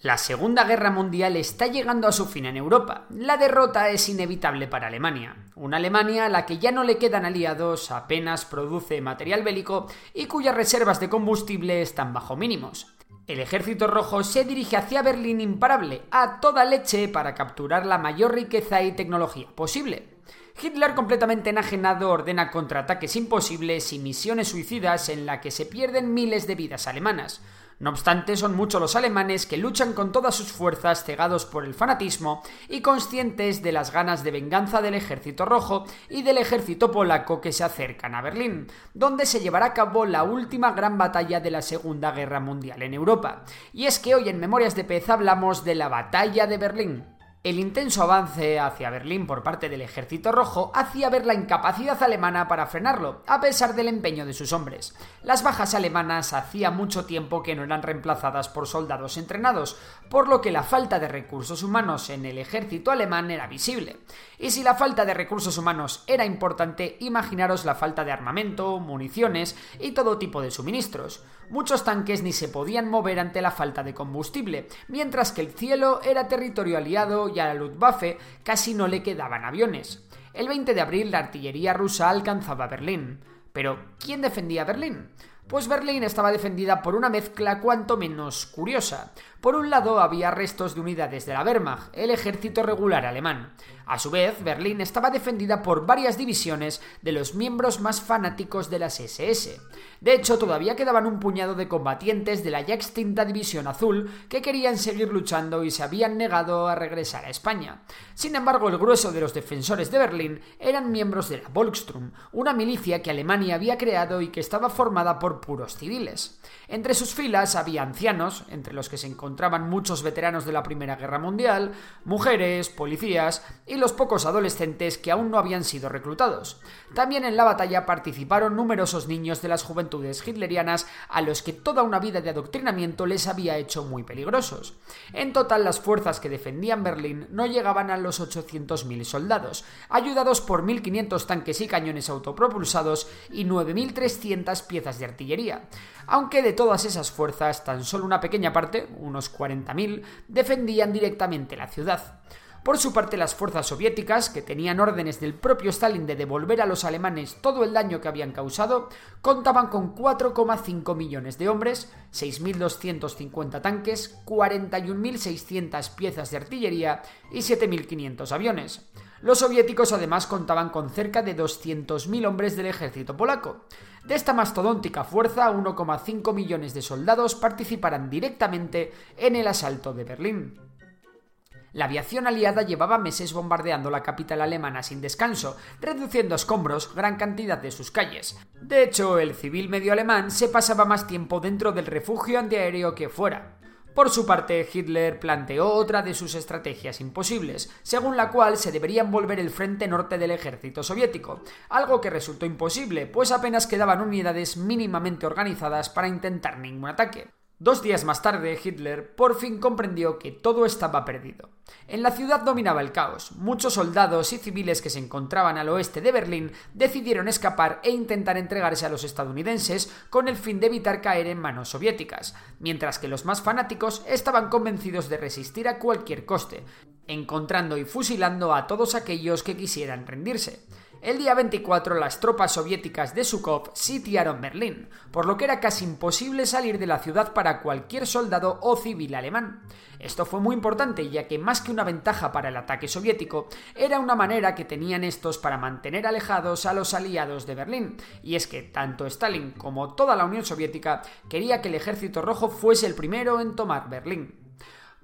La Segunda Guerra Mundial está llegando a su fin en Europa. La derrota es inevitable para Alemania. Una Alemania a la que ya no le quedan aliados, apenas produce material bélico y cuyas reservas de combustible están bajo mínimos. El ejército rojo se dirige hacia Berlín imparable, a toda leche, para capturar la mayor riqueza y tecnología posible. Hitler, completamente enajenado, ordena contraataques imposibles y misiones suicidas en la que se pierden miles de vidas alemanas. No obstante, son muchos los alemanes que luchan con todas sus fuerzas cegados por el fanatismo y conscientes de las ganas de venganza del ejército rojo y del ejército polaco que se acercan a Berlín, donde se llevará a cabo la última gran batalla de la Segunda Guerra Mundial en Europa. Y es que hoy en Memorias de Pez hablamos de la batalla de Berlín. El intenso avance hacia Berlín por parte del ejército rojo hacía ver la incapacidad alemana para frenarlo, a pesar del empeño de sus hombres. Las bajas alemanas hacía mucho tiempo que no eran reemplazadas por soldados entrenados, por lo que la falta de recursos humanos en el ejército alemán era visible. Y si la falta de recursos humanos era importante, imaginaros la falta de armamento, municiones y todo tipo de suministros. Muchos tanques ni se podían mover ante la falta de combustible, mientras que el cielo era territorio aliado y a la Luftwaffe casi no le quedaban aviones. El 20 de abril la artillería rusa alcanzaba Berlín. Pero, ¿quién defendía Berlín? Pues Berlín estaba defendida por una mezcla cuanto menos curiosa. Por un lado había restos de unidades de la Wehrmacht, el ejército regular alemán. A su vez, Berlín estaba defendida por varias divisiones de los miembros más fanáticos de las SS. De hecho, todavía quedaban un puñado de combatientes de la ya extinta División Azul que querían seguir luchando y se habían negado a regresar a España. Sin embargo, el grueso de los defensores de Berlín eran miembros de la Volkssturm, una milicia que Alemania había creado y que estaba formada por puros civiles. Entre sus filas había ancianos, entre los que se encontraban muchos veteranos de la Primera Guerra Mundial, mujeres, policías y los pocos adolescentes que aún no habían sido reclutados. También en la batalla participaron numerosos niños de las juventudes hitlerianas a los que toda una vida de adoctrinamiento les había hecho muy peligrosos. En total, las fuerzas que defendían Berlín no llegaban a los 800.000 soldados, ayudados por 1.500 tanques y cañones autopropulsados y 9.300 piezas de artillería. Aunque de todas esas fuerzas, tan solo una pequeña parte, unos 40.000, defendían directamente la ciudad. Por su parte, las fuerzas soviéticas, que tenían órdenes del propio Stalin de devolver a los alemanes todo el daño que habían causado, contaban con 4,5 millones de hombres, 6.250 tanques, 41.600 piezas de artillería y 7.500 aviones. Los soviéticos además contaban con cerca de 200.000 hombres del ejército polaco. De esta mastodóntica fuerza, 1,5 millones de soldados participarán directamente en el asalto de Berlín. La aviación aliada llevaba meses bombardeando la capital alemana sin descanso, reduciendo a escombros gran cantidad de sus calles. De hecho, el civil medio alemán se pasaba más tiempo dentro del refugio antiaéreo que fuera. Por su parte, Hitler planteó otra de sus estrategias imposibles, según la cual se debería envolver el frente norte del ejército soviético, algo que resultó imposible, pues apenas quedaban unidades mínimamente organizadas para intentar ningún ataque. Dos días más tarde, Hitler por fin comprendió que todo estaba perdido. En la ciudad dominaba el caos. Muchos soldados y civiles que se encontraban al oeste de Berlín decidieron escapar e intentar entregarse a los estadounidenses con el fin de evitar caer en manos soviéticas, mientras que los más fanáticos estaban convencidos de resistir a cualquier coste. encontrando y fusilando a todos aquellos que quisieran rendirse. El día 24 las tropas soviéticas de Sukov sitiaron Berlín, por lo que era casi imposible salir de la ciudad para cualquier soldado o civil alemán. Esto fue muy importante ya que más que una ventaja para el ataque soviético, era una manera que tenían estos para mantener alejados a los aliados de Berlín, y es que tanto Stalin como toda la Unión Soviética quería que el ejército rojo fuese el primero en tomar Berlín.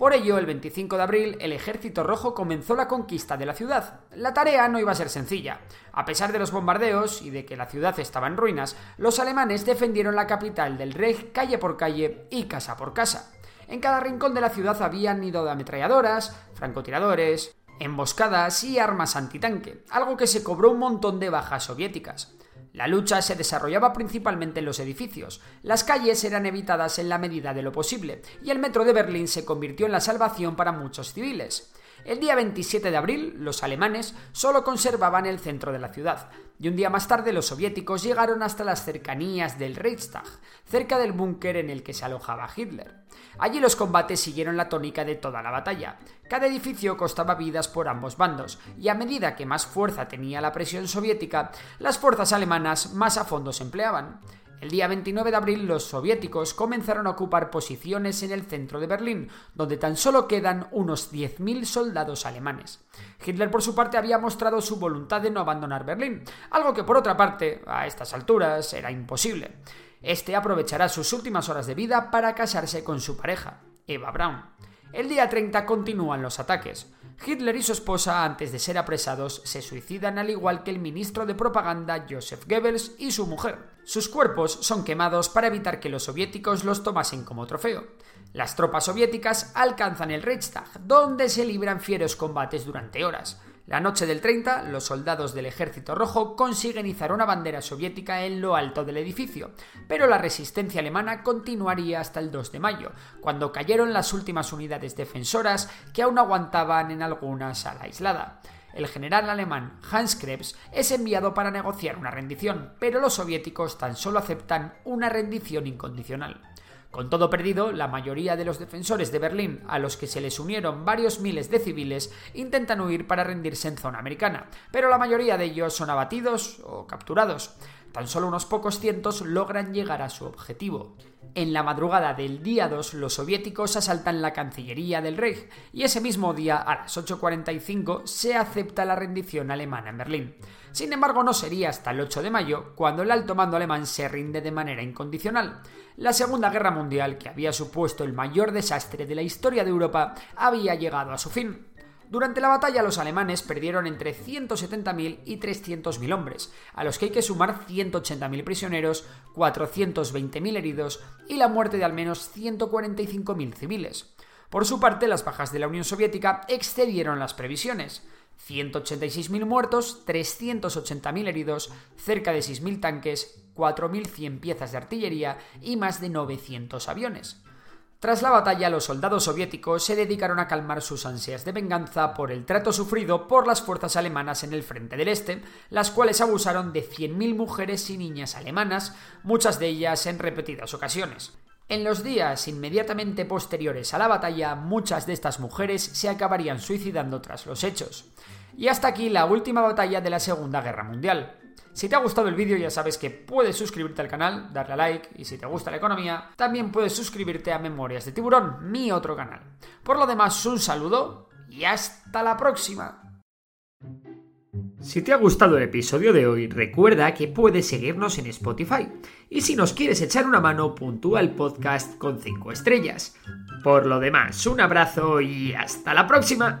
Por ello, el 25 de abril, el Ejército Rojo comenzó la conquista de la ciudad. La tarea no iba a ser sencilla. A pesar de los bombardeos y de que la ciudad estaba en ruinas, los alemanes defendieron la capital del Reich calle por calle y casa por casa. En cada rincón de la ciudad habían ido de ametralladoras, francotiradores, emboscadas y armas antitanque, algo que se cobró un montón de bajas soviéticas. La lucha se desarrollaba principalmente en los edificios, las calles eran evitadas en la medida de lo posible, y el metro de Berlín se convirtió en la salvación para muchos civiles. El día 27 de abril, los alemanes solo conservaban el centro de la ciudad, y un día más tarde los soviéticos llegaron hasta las cercanías del Reichstag, cerca del búnker en el que se alojaba Hitler. Allí los combates siguieron la tónica de toda la batalla. Cada edificio costaba vidas por ambos bandos, y a medida que más fuerza tenía la presión soviética, las fuerzas alemanas más a fondo se empleaban. El día 29 de abril los soviéticos comenzaron a ocupar posiciones en el centro de Berlín, donde tan solo quedan unos 10.000 soldados alemanes. Hitler por su parte había mostrado su voluntad de no abandonar Berlín, algo que por otra parte, a estas alturas, era imposible. Este aprovechará sus últimas horas de vida para casarse con su pareja, Eva Braun. El día 30 continúan los ataques. Hitler y su esposa, antes de ser apresados, se suicidan al igual que el ministro de propaganda Joseph Goebbels y su mujer. Sus cuerpos son quemados para evitar que los soviéticos los tomasen como trofeo. Las tropas soviéticas alcanzan el Reichstag, donde se libran fieros combates durante horas. La noche del 30, los soldados del Ejército Rojo consiguen izar una bandera soviética en lo alto del edificio, pero la resistencia alemana continuaría hasta el 2 de mayo, cuando cayeron las últimas unidades defensoras que aún aguantaban en alguna sala aislada. El general alemán Hans Krebs es enviado para negociar una rendición, pero los soviéticos tan solo aceptan una rendición incondicional. Con todo perdido, la mayoría de los defensores de Berlín, a los que se les unieron varios miles de civiles, intentan huir para rendirse en zona americana, pero la mayoría de ellos son abatidos o capturados. Tan solo unos pocos cientos logran llegar a su objetivo. En la madrugada del día 2, los soviéticos asaltan la Cancillería del Reich y ese mismo día, a las 8.45, se acepta la rendición alemana en Berlín. Sin embargo, no sería hasta el 8 de mayo cuando el alto mando alemán se rinde de manera incondicional. La Segunda Guerra Mundial, que había supuesto el mayor desastre de la historia de Europa, había llegado a su fin. Durante la batalla los alemanes perdieron entre 170.000 y 300.000 hombres, a los que hay que sumar 180.000 prisioneros, 420.000 heridos y la muerte de al menos 145.000 civiles. Por su parte, las bajas de la Unión Soviética excedieron las previsiones. 186.000 muertos, 380.000 heridos, cerca de 6.000 tanques, 4.100 piezas de artillería y más de 900 aviones. Tras la batalla, los soldados soviéticos se dedicaron a calmar sus ansias de venganza por el trato sufrido por las fuerzas alemanas en el frente del Este, las cuales abusaron de 100.000 mujeres y niñas alemanas, muchas de ellas en repetidas ocasiones. En los días inmediatamente posteriores a la batalla, muchas de estas mujeres se acabarían suicidando tras los hechos. Y hasta aquí la última batalla de la Segunda Guerra Mundial. Si te ha gustado el vídeo ya sabes que puedes suscribirte al canal, darle a like y si te gusta la economía, también puedes suscribirte a Memorias de Tiburón, mi otro canal. Por lo demás, un saludo y hasta la próxima. Si te ha gustado el episodio de hoy, recuerda que puedes seguirnos en Spotify. Y si nos quieres echar una mano, puntúa el podcast con 5 estrellas. Por lo demás, un abrazo y hasta la próxima.